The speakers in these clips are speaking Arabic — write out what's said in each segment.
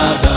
nada.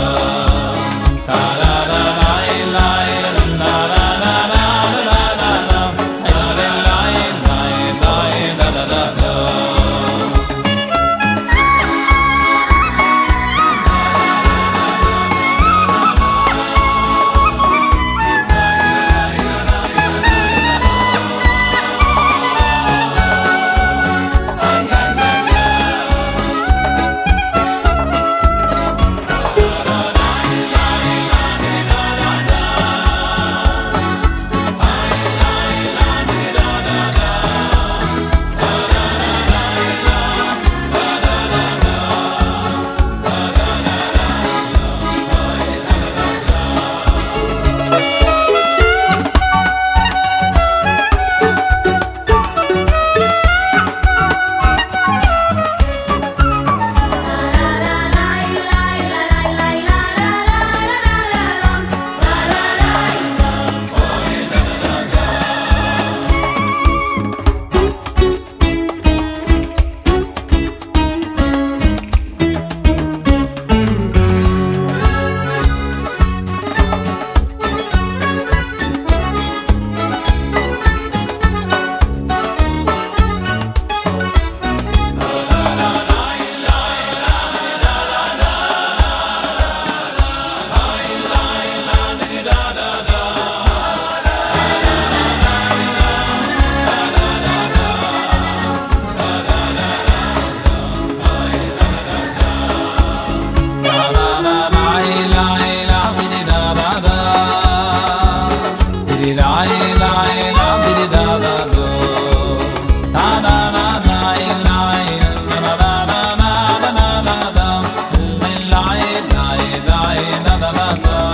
بعيد أنا ما